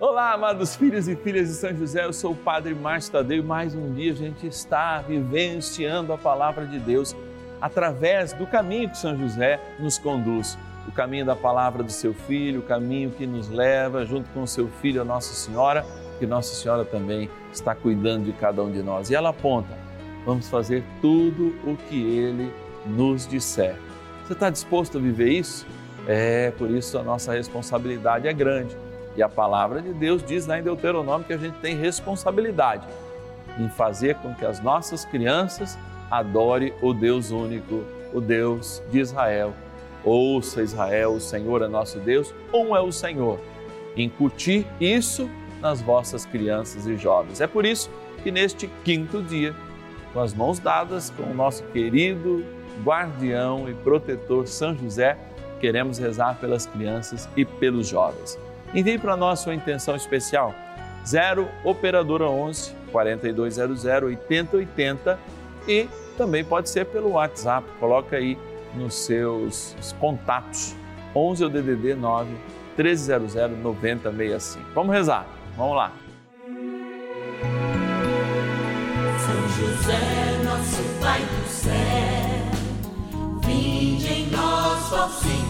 Olá, amados filhos e filhas de São José, eu sou o Padre Márcio Tadeu e mais um dia a gente está vivenciando a palavra de Deus através do caminho que São José nos conduz. O caminho da palavra do seu filho, o caminho que nos leva junto com o seu filho a Nossa Senhora, que Nossa Senhora também está cuidando de cada um de nós. E ela aponta: vamos fazer tudo o que ele nos disser. Você está disposto a viver isso? É, por isso a nossa responsabilidade é grande e a palavra de Deus diz lá em Deuteronômio que a gente tem responsabilidade em fazer com que as nossas crianças adorem o Deus único, o Deus de Israel. Ouça Israel, o Senhor é nosso Deus, um é o Senhor. Incutir isso nas vossas crianças e jovens. É por isso que neste quinto dia, com as mãos dadas com o nosso querido guardião e protetor São José, queremos rezar pelas crianças e pelos jovens. Envie para nós sua intenção especial. 0 Operadora 11 4200 8080 e também pode ser pelo WhatsApp. Coloca aí nos seus contatos 11 ou DDD 9 1300 9065. Vamos rezar. Vamos lá. São José, nosso Pai do céu, vinde em nós, ó Senhor,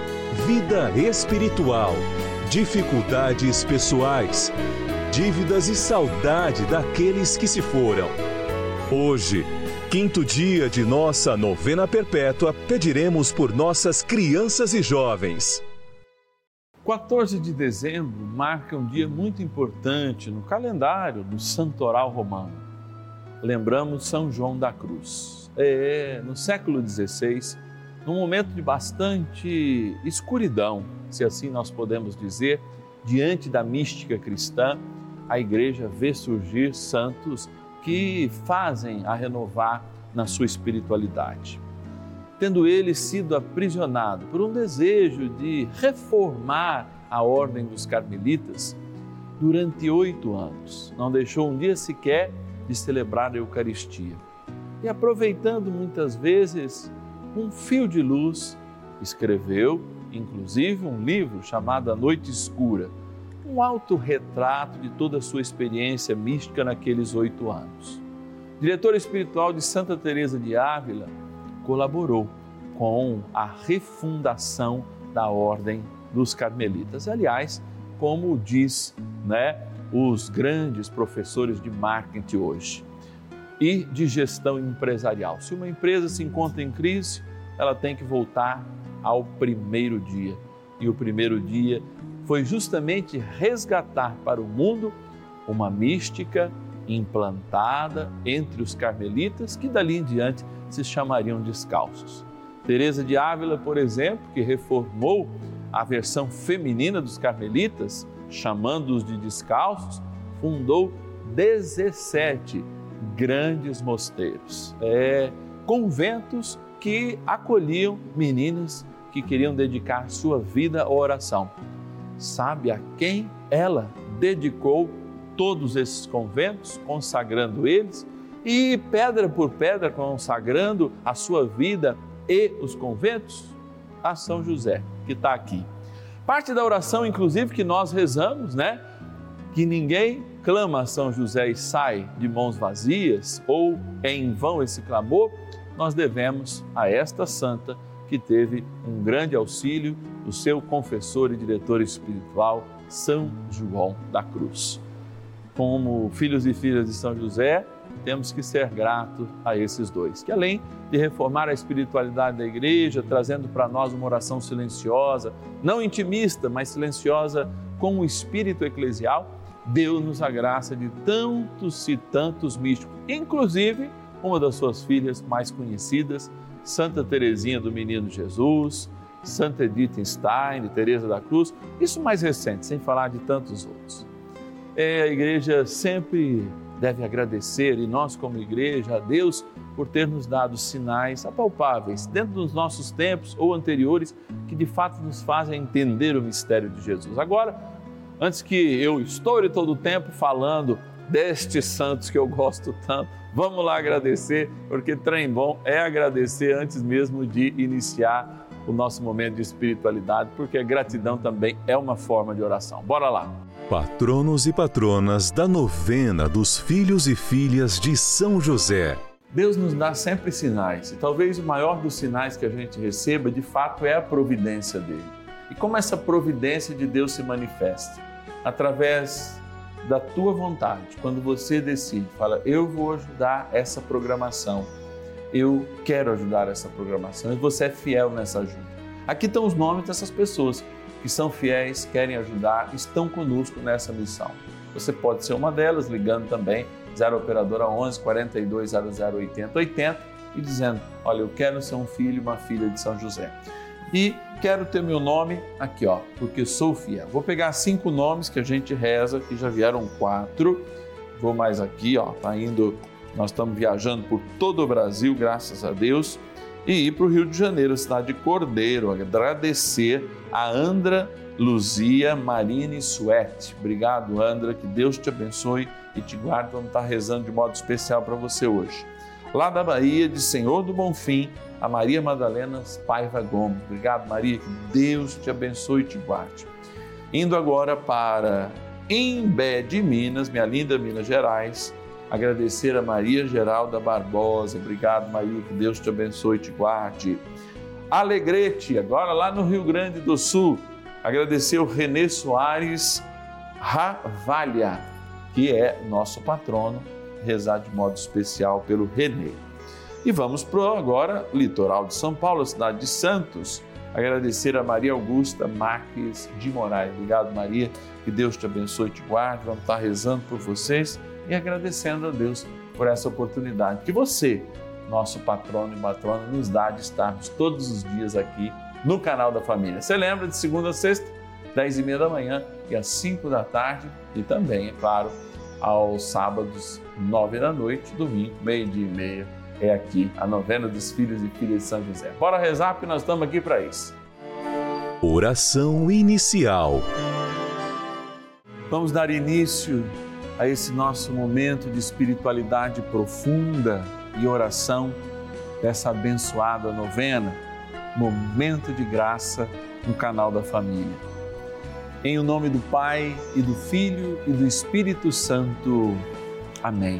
vida espiritual, dificuldades pessoais, dívidas e saudade daqueles que se foram. Hoje, quinto dia de nossa novena perpétua, pediremos por nossas crianças e jovens. 14 de dezembro marca um dia muito importante no calendário do Santoral Romano. Lembramos São João da Cruz. É, no século XVI, num momento de bastante escuridão, se assim nós podemos dizer, diante da mística cristã, a igreja vê surgir santos que fazem a renovar na sua espiritualidade. Tendo ele sido aprisionado por um desejo de reformar a ordem dos carmelitas, durante oito anos, não deixou um dia sequer de celebrar a Eucaristia. E aproveitando muitas vezes um fio de luz, escreveu, inclusive, um livro chamado A Noite Escura, um autorretrato de toda a sua experiência mística naqueles oito anos. Diretor espiritual de Santa Teresa de Ávila, colaborou com a refundação da ordem dos carmelitas. Aliás, como diz, né, os grandes professores de marketing hoje e de gestão empresarial. Se uma empresa se encontra em crise, ela tem que voltar ao primeiro dia. E o primeiro dia foi justamente resgatar para o mundo uma mística implantada entre os carmelitas que dali em diante se chamariam descalços. Teresa de Ávila, por exemplo, que reformou a versão feminina dos carmelitas, chamando-os de descalços, fundou 17 grandes mosteiros, é, conventos que acolhiam meninas que queriam dedicar sua vida à oração. Sabe a quem ela dedicou todos esses conventos, consagrando eles, e pedra por pedra consagrando a sua vida e os conventos? A São José, que está aqui. Parte da oração, inclusive, que nós rezamos, né? Que ninguém clama a São José e sai de mãos vazias, ou é em vão esse clamor, nós devemos a esta santa que teve um grande auxílio do seu confessor e diretor espiritual, São João da Cruz. Como filhos e filhas de São José, temos que ser gratos a esses dois, que além de reformar a espiritualidade da igreja, trazendo para nós uma oração silenciosa, não intimista, mas silenciosa com o espírito eclesial, deu-nos a graça de tantos e tantos místicos, inclusive uma das suas filhas mais conhecidas, Santa Teresinha do Menino Jesus, Santa Edith Stein, Teresa da Cruz, isso mais recente, sem falar de tantos outros. É, a igreja sempre deve agradecer, e nós, como igreja, a Deus por ter nos dado sinais apalpáveis, dentro dos nossos tempos ou anteriores, que de fato nos fazem entender o mistério de Jesus. Agora, antes que eu estoure todo o tempo falando destes santos que eu gosto tanto, vamos lá agradecer, porque trem bom é agradecer antes mesmo de iniciar o nosso momento de espiritualidade, porque a gratidão também é uma forma de oração. Bora lá! Patronos e patronas da novena dos filhos e filhas de São José. Deus nos dá sempre sinais, e talvez o maior dos sinais que a gente receba, de fato, é a providência dele. E como essa providência de Deus se manifesta? Através da tua vontade, quando você decide, fala, eu vou ajudar essa programação, eu quero ajudar essa programação, e você é fiel nessa ajuda. Aqui estão os nomes dessas pessoas que são fiéis, querem ajudar, estão conosco nessa missão. Você pode ser uma delas, ligando também 0 Operadora 11 4200 80 80 e dizendo: Olha, eu quero ser um filho, uma filha de São José. E quero ter meu nome aqui, ó, porque sou fiel. Vou pegar cinco nomes que a gente reza, que já vieram quatro. Vou mais aqui, ó, tá indo. Nós estamos viajando por todo o Brasil, graças a Deus e ir para o Rio de Janeiro, cidade de Cordeiro, agradecer a Andra Luzia Marini Suete. Obrigado, Andra, que Deus te abençoe e te guarde. Vamos estar rezando de modo especial para você hoje. Lá da Bahia, de Senhor do Bonfim, a Maria Madalena Paiva Gomes. Obrigado, Maria, que Deus te abençoe e te guarde. Indo agora para Embé de Minas, minha linda Minas Gerais, agradecer a Maria Geralda Barbosa. Obrigado, Maria, que Deus te abençoe e te guarde. Alegrete, agora lá no Rio Grande do Sul, agradecer o Renê Soares Ravalha, que é nosso patrono, rezar de modo especial pelo Renê. E vamos para agora, litoral de São Paulo, cidade de Santos, agradecer a Maria Augusta Marques de Moraes. Obrigado, Maria, que Deus te abençoe e te guarde. Vamos estar rezando por vocês e agradecendo a Deus por essa oportunidade que você, nosso patrono e matrona, nos dá de estarmos todos os dias aqui no canal da família. Você lembra de segunda a sexta, dez e meia da manhã e às cinco da tarde e também, é claro, aos sábados, nove da noite, domingo, meio-dia e meia, é aqui a novena dos filhos e filhas de São José. Bora rezar, porque nós estamos aqui para isso. Oração inicial. Vamos dar início a esse nosso momento de espiritualidade profunda e oração dessa abençoada novena, momento de graça no canal da família. Em o nome do Pai e do Filho e do Espírito Santo. Amém.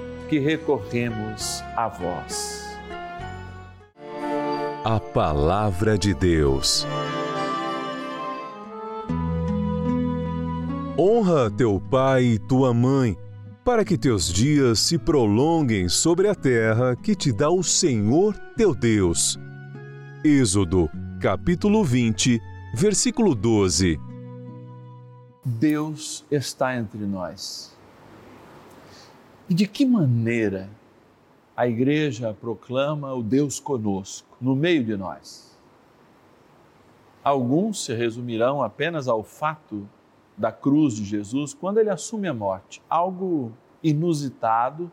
que recorremos a vós. A Palavra de Deus. Honra teu pai e tua mãe, para que teus dias se prolonguem sobre a terra que te dá o Senhor teu Deus. Êxodo, capítulo 20, versículo 12. Deus está entre nós. E de que maneira a igreja proclama o Deus conosco, no meio de nós? Alguns se resumirão apenas ao fato da cruz de Jesus quando ele assume a morte, algo inusitado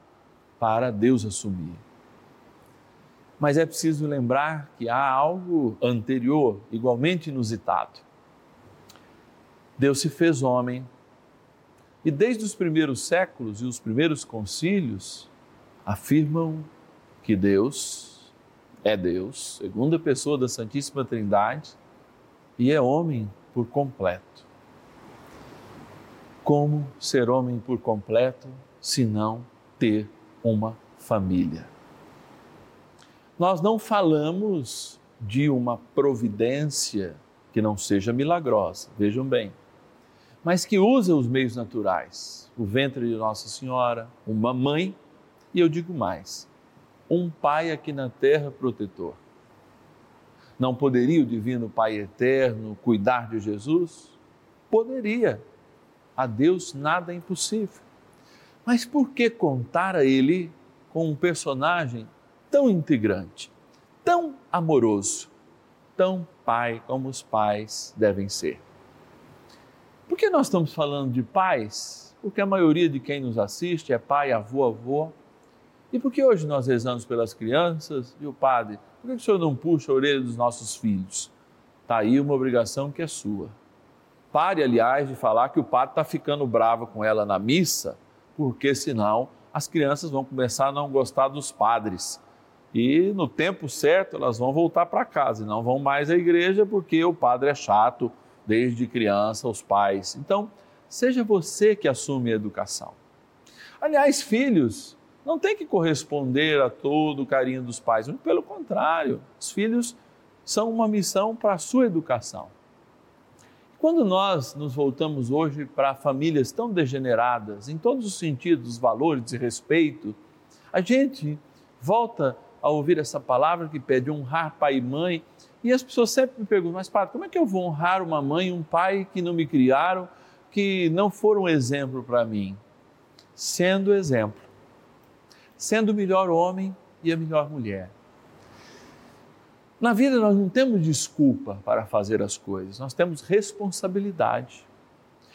para Deus assumir. Mas é preciso lembrar que há algo anterior, igualmente inusitado. Deus se fez homem e desde os primeiros séculos e os primeiros concílios afirmam que Deus é Deus, segunda pessoa da Santíssima Trindade, e é homem por completo. Como ser homem por completo se não ter uma família? nós não falamos de uma providência que não seja milagrosa, vejam bem, mas que usa os meios naturais, o ventre de Nossa Senhora, uma mãe, e eu digo mais, um pai aqui na terra protetor. Não poderia o Divino Pai Eterno cuidar de Jesus? Poderia. A Deus nada é impossível. Mas por que contar a Ele com um personagem tão integrante, tão amoroso, tão pai como os pais devem ser. Por que nós estamos falando de pais? Porque a maioria de quem nos assiste é pai, avô, avô. E por que hoje nós rezamos pelas crianças e o padre? Por que o senhor não puxa a orelha dos nossos filhos? Está aí uma obrigação que é sua. Pare, aliás, de falar que o padre está ficando bravo com ela na missa, porque senão as crianças vão começar a não gostar dos padres e no tempo certo elas vão voltar para casa e não vão mais à igreja porque o padre é chato desde criança, os pais. Então, seja você que assume a educação. Aliás, filhos não tem que corresponder a todo o carinho dos pais, muito pelo contrário, os filhos são uma missão para a sua educação. Quando nós nos voltamos hoje para famílias tão degeneradas, em todos os sentidos, valores e respeito, a gente volta a ouvir essa palavra que pede honrar pai e mãe. E as pessoas sempre me perguntam, mas padre, como é que eu vou honrar uma mãe e um pai que não me criaram, que não foram exemplo para mim? Sendo exemplo, sendo o melhor homem e a melhor mulher. Na vida nós não temos desculpa para fazer as coisas, nós temos responsabilidade.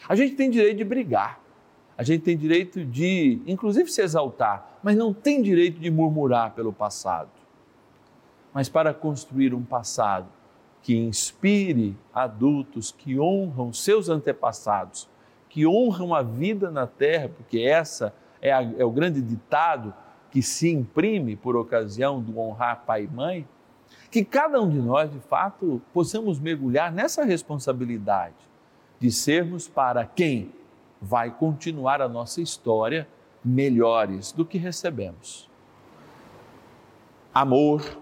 A gente tem direito de brigar, a gente tem direito de, inclusive, se exaltar, mas não tem direito de murmurar pelo passado. Mas para construir um passado que inspire adultos que honram seus antepassados, que honram a vida na terra, porque essa é, a, é o grande ditado que se imprime por ocasião do honrar pai e mãe, que cada um de nós, de fato, possamos mergulhar nessa responsabilidade de sermos para quem vai continuar a nossa história melhores do que recebemos. Amor,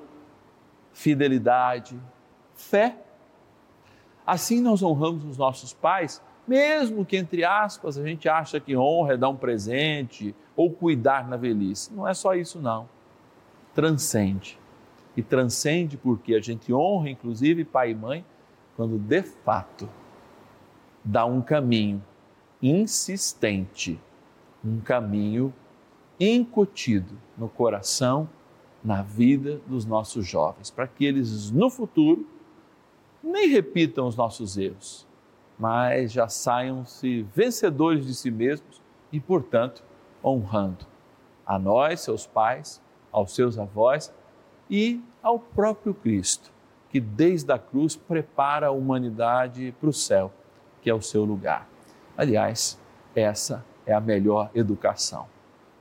fidelidade, fé. Assim nós honramos os nossos pais, mesmo que, entre aspas, a gente acha que honra é dar um presente ou cuidar na velhice. Não é só isso, não. Transcende. E transcende porque a gente honra, inclusive, pai e mãe, quando de fato dá um caminho insistente, um caminho incutido no coração na vida dos nossos jovens, para que eles no futuro nem repitam os nossos erros, mas já saiam-se vencedores de si mesmos e, portanto, honrando a nós, seus pais, aos seus avós e ao próprio Cristo, que desde a cruz prepara a humanidade para o céu, que é o seu lugar. Aliás, essa é a melhor educação.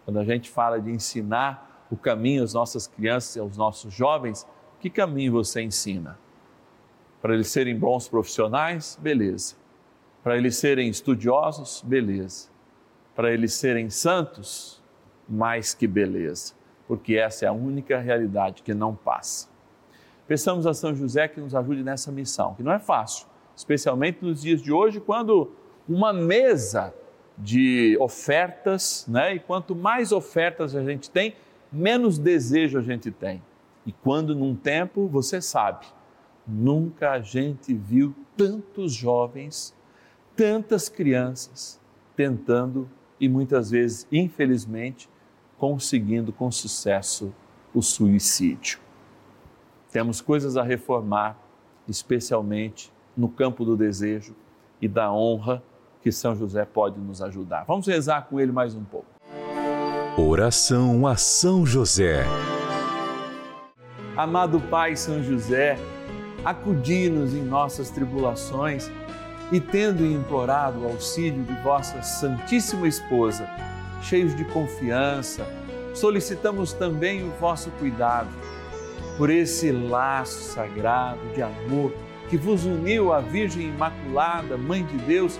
Quando a gente fala de ensinar o caminho às nossas crianças e aos nossos jovens, que caminho você ensina? Para eles serem bons profissionais? Beleza. Para eles serem estudiosos? Beleza. Para eles serem santos? Mais que beleza. Porque essa é a única realidade que não passa. Peçamos a São José que nos ajude nessa missão, que não é fácil, especialmente nos dias de hoje, quando uma mesa de ofertas, né? E quanto mais ofertas a gente tem, menos desejo a gente tem. E quando num tempo, você sabe, nunca a gente viu tantos jovens, tantas crianças tentando e muitas vezes, infelizmente, conseguindo com sucesso o suicídio. Temos coisas a reformar, especialmente no campo do desejo e da honra que São José pode nos ajudar. Vamos rezar com ele mais um pouco. Oração a São José. Amado Pai São José, acudi-nos em nossas tribulações e, tendo implorado o auxílio de vossa Santíssima Esposa, cheios de confiança, solicitamos também o vosso cuidado por esse laço sagrado de amor que vos uniu à Virgem Imaculada, Mãe de Deus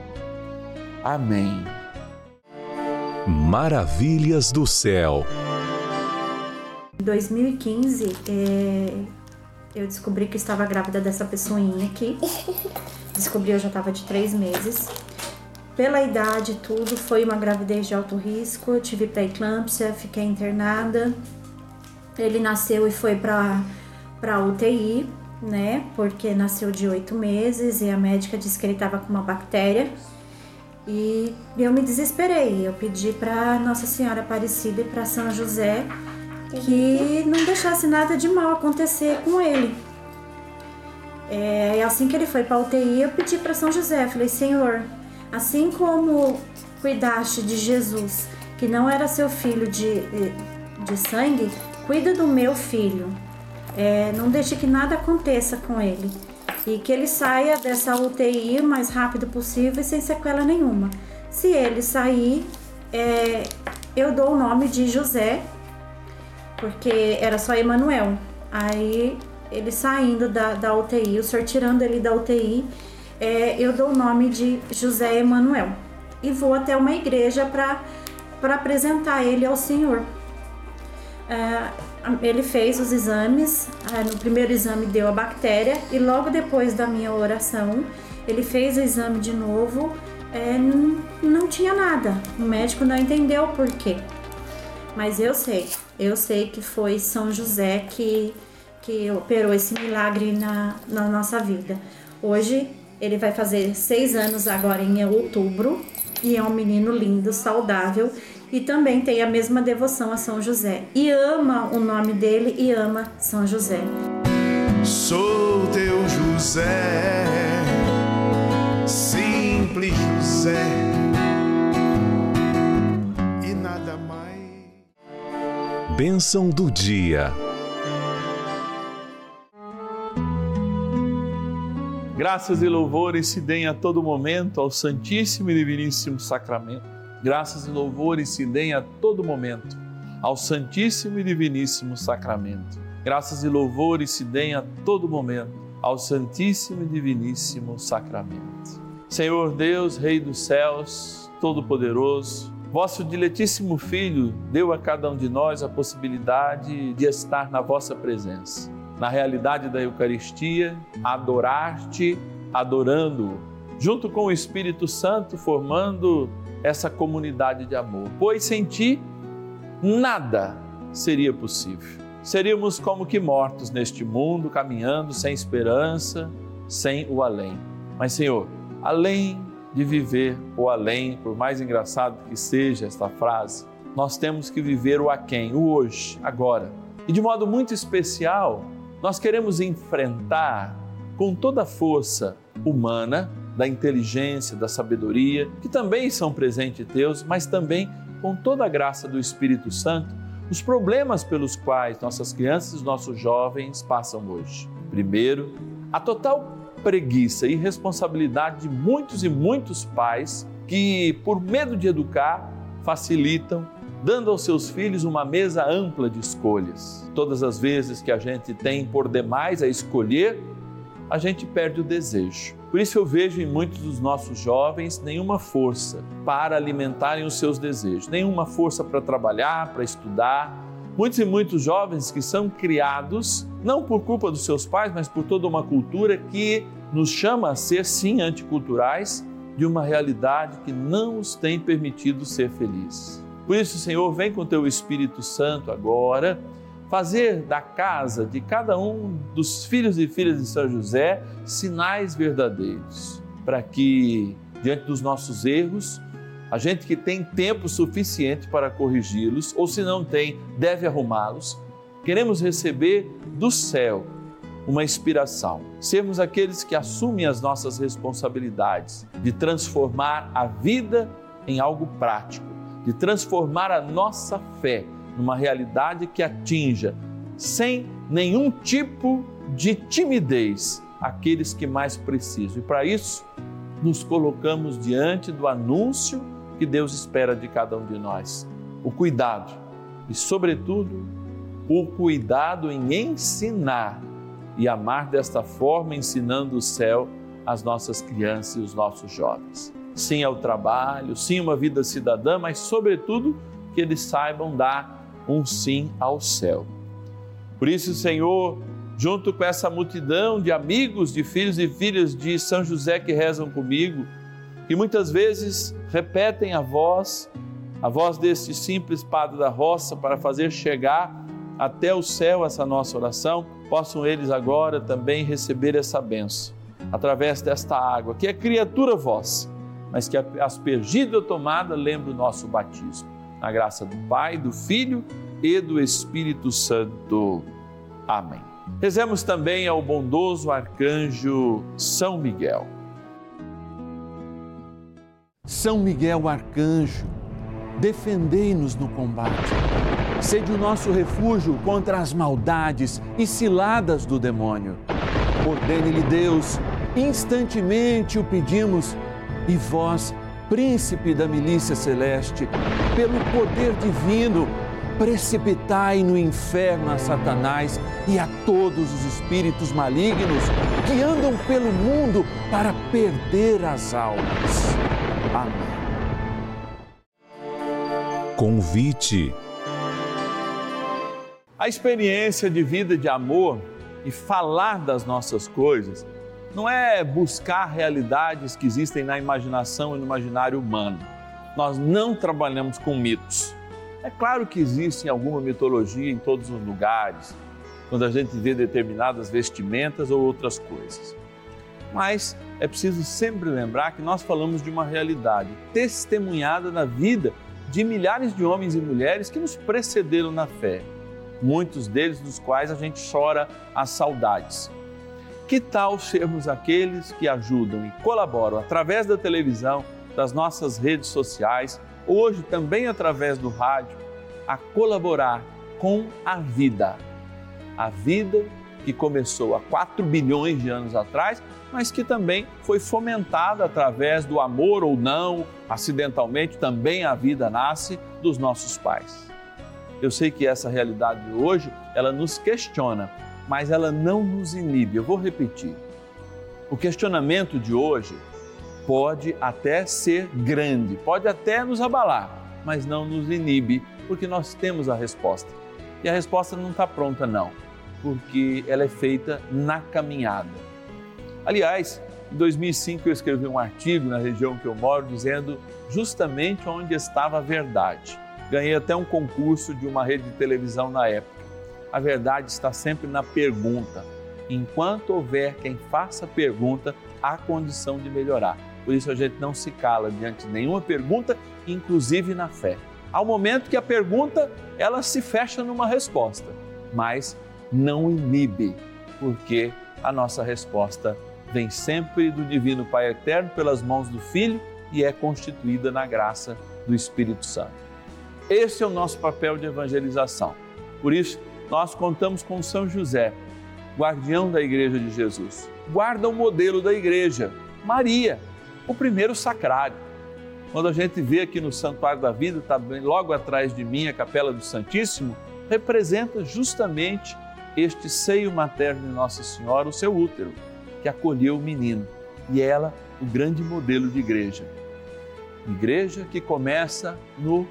Amém. Maravilhas do céu. Em 2015, é, eu descobri que estava grávida dessa pessoinha aqui. Descobri eu já estava de três meses. Pela idade tudo, foi uma gravidez de alto risco. Eu tive pré-eclâmpsia, fiquei internada. Ele nasceu e foi para para UTI, né? Porque nasceu de oito meses e a médica disse que ele estava com uma bactéria e eu me desesperei. Eu pedi para Nossa Senhora Aparecida e para São José que não deixasse nada de mal acontecer com ele. É, assim que ele foi para UTI, eu pedi para São José, falei: Senhor, assim como cuidaste de Jesus, que não era seu filho de, de sangue, cuida do meu filho. É, não deixe que nada aconteça com ele e que ele saia dessa UTI o mais rápido possível e sem sequela nenhuma. Se ele sair, é, eu dou o nome de José, porque era só Emanuel. Aí ele saindo da, da UTI, o senhor tirando ele da UTI, é, eu dou o nome de José Emanuel e vou até uma igreja para apresentar ele ao Senhor. É, ele fez os exames, ah, no primeiro exame deu a bactéria e logo depois da minha oração ele fez o exame de novo, é, não tinha nada. O médico não entendeu por quê. Mas eu sei, eu sei que foi São José que, que operou esse milagre na, na nossa vida. Hoje Ele vai fazer seis anos agora em outubro e é um menino lindo, saudável e também tem a mesma devoção a São José. E ama o nome dele e ama São José. Sou teu José, simples José, e nada mais. Bênção do dia. Graças e louvores se deem a todo momento ao Santíssimo e Diviníssimo Sacramento. Graças e louvores se deem a todo momento ao Santíssimo e Diviníssimo Sacramento. Graças e louvores se deem a todo momento ao Santíssimo e Diviníssimo Sacramento. Senhor Deus, Rei dos céus, Todo-Poderoso, vosso diletíssimo Filho deu a cada um de nós a possibilidade de estar na vossa presença na realidade da Eucaristia, adorar-te, adorando-o, junto com o Espírito Santo, formando essa comunidade de amor. Pois sem ti, nada seria possível. Seríamos como que mortos neste mundo, caminhando sem esperança, sem o além. Mas, Senhor, além de viver o além, por mais engraçado que seja esta frase, nós temos que viver o aquém, o hoje, agora. E de modo muito especial, nós queremos enfrentar com toda a força humana, da inteligência, da sabedoria, que também são presentes teus, mas também com toda a graça do Espírito Santo, os problemas pelos quais nossas crianças e nossos jovens passam hoje. Primeiro, a total preguiça e responsabilidade de muitos e muitos pais que, por medo de educar, facilitam dando aos seus filhos uma mesa ampla de escolhas. Todas as vezes que a gente tem por demais a escolher, a gente perde o desejo. Por isso eu vejo em muitos dos nossos jovens nenhuma força para alimentarem os seus desejos, nenhuma força para trabalhar, para estudar. Muitos e muitos jovens que são criados não por culpa dos seus pais, mas por toda uma cultura que nos chama a ser sim anticulturais de uma realidade que não os tem permitido ser felizes. Por isso, Senhor, vem com teu Espírito Santo agora fazer da casa de cada um dos filhos e filhas de São José sinais verdadeiros, para que, diante dos nossos erros, a gente que tem tempo suficiente para corrigi-los, ou se não tem, deve arrumá-los, queremos receber do céu uma inspiração, sermos aqueles que assumem as nossas responsabilidades de transformar a vida em algo prático de transformar a nossa fé numa realidade que atinja, sem nenhum tipo de timidez, aqueles que mais precisam. E para isso, nos colocamos diante do anúncio que Deus espera de cada um de nós: o cuidado e, sobretudo, o cuidado em ensinar e amar desta forma, ensinando o céu às nossas crianças e os nossos jovens sim ao trabalho, sim uma vida cidadã, mas, sobretudo, que eles saibam dar um sim ao céu. Por isso, Senhor, junto com essa multidão de amigos, de filhos e filhas de São José que rezam comigo, que muitas vezes repetem a voz, a voz deste simples padre da roça para fazer chegar até o céu essa nossa oração, possam eles agora também receber essa benção através desta água, que é criatura vossa mas que aspergida ou tomada lembra o nosso batismo. Na graça do Pai, do Filho e do Espírito Santo. Amém. Rezemos também ao bondoso arcanjo São Miguel. São Miguel arcanjo, defendei-nos no combate. Sede o nosso refúgio contra as maldades e ciladas do demônio. Ordene-lhe Deus, instantemente o pedimos e vós, príncipe da milícia celeste, pelo poder divino, precipitai no inferno a Satanás e a todos os espíritos malignos que andam pelo mundo para perder as almas. Amém. Convite. A experiência de vida de amor e falar das nossas coisas não é buscar realidades que existem na imaginação e no imaginário humano. Nós não trabalhamos com mitos. É claro que existe alguma mitologia em todos os lugares, quando a gente vê determinadas vestimentas ou outras coisas. Mas é preciso sempre lembrar que nós falamos de uma realidade testemunhada na vida de milhares de homens e mulheres que nos precederam na fé, muitos deles dos quais a gente chora as saudades. Que tal sermos aqueles que ajudam e colaboram através da televisão, das nossas redes sociais, hoje também através do rádio, a colaborar com a vida? A vida que começou há 4 bilhões de anos atrás, mas que também foi fomentada através do amor ou não, acidentalmente também a vida nasce dos nossos pais. Eu sei que essa realidade de hoje, ela nos questiona, mas ela não nos inibe. Eu vou repetir. O questionamento de hoje pode até ser grande, pode até nos abalar, mas não nos inibe, porque nós temos a resposta. E a resposta não está pronta, não porque ela é feita na caminhada. Aliás, em 2005 eu escrevi um artigo na região que eu moro dizendo justamente onde estava a verdade. Ganhei até um concurso de uma rede de televisão na época. A verdade está sempre na pergunta. Enquanto houver quem faça pergunta, há condição de melhorar. Por isso a gente não se cala diante de nenhuma pergunta, inclusive na fé. Um momento que a pergunta ela se fecha numa resposta, mas não inibe, porque a nossa resposta vem sempre do Divino Pai Eterno pelas mãos do Filho e é constituída na graça do Espírito Santo. Esse é o nosso papel de evangelização. Por isso, nós contamos com São José, guardião da Igreja de Jesus. Guarda o modelo da Igreja, Maria, o primeiro sacrário. Quando a gente vê aqui no Santuário da Vida, está logo atrás de mim a Capela do Santíssimo, representa justamente este seio materno de Nossa Senhora, o seu útero, que acolheu o menino. E ela, o grande modelo de igreja. Igreja que começa no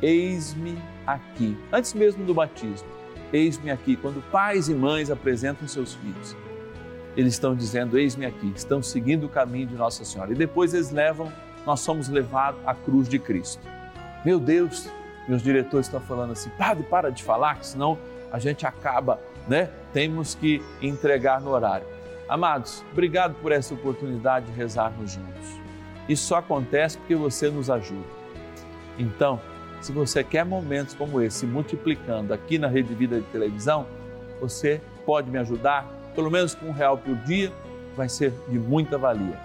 Eis-me aqui, antes mesmo do batismo. Eis-me aqui, quando pais e mães apresentam seus filhos. Eles estão dizendo: Eis-me aqui, estão seguindo o caminho de Nossa Senhora. E depois eles levam, nós somos levados à cruz de Cristo. Meu Deus, meus diretores estão falando assim: Padre, para de falar, que senão a gente acaba né? Temos que entregar no horário. Amados, obrigado por essa oportunidade de rezarmos juntos. Isso só acontece porque você nos ajuda. Então, se você quer momentos como esse multiplicando aqui na Rede Vida de Televisão, você pode me ajudar, pelo menos com um real por dia, vai ser de muita valia.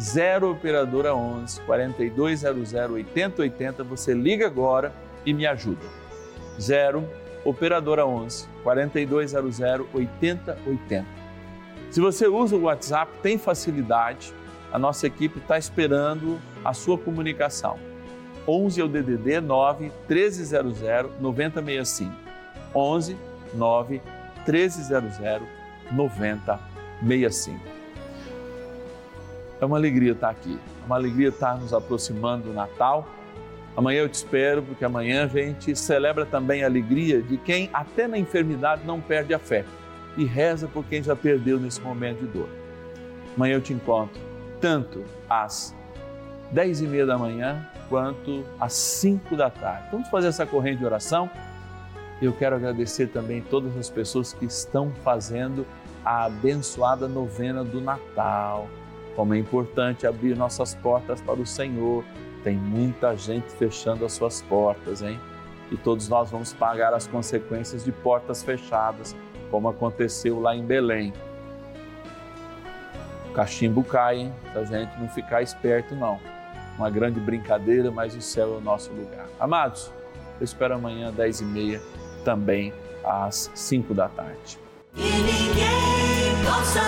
0 Operadora 11 4200 8080, você liga agora e me ajuda. 0 Operadora 11 4200 8080. Se você usa o WhatsApp, tem facilidade, a nossa equipe está esperando a sua comunicação. 11 é o DDD 9 1300 9065. 11 9 1300 9065. É uma alegria estar aqui, é uma alegria estar nos aproximando do Natal Amanhã eu te espero, porque amanhã a gente celebra também a alegria de quem, até na enfermidade, não perde a fé e reza por quem já perdeu nesse momento de dor. Amanhã eu te encontro, tanto às dez e meia da manhã, quanto às cinco da tarde. Vamos fazer essa corrente de oração? Eu quero agradecer também todas as pessoas que estão fazendo a abençoada novena do Natal. Como é importante abrir nossas portas para o Senhor tem muita gente fechando as suas portas, hein? E todos nós vamos pagar as consequências de portas fechadas, como aconteceu lá em Belém. O cachimbo cai, hein? Se a gente não ficar esperto, não. Uma grande brincadeira, mas o céu é o nosso lugar. Amados, eu espero amanhã às 10h30, também às 5 da tarde. E ninguém possa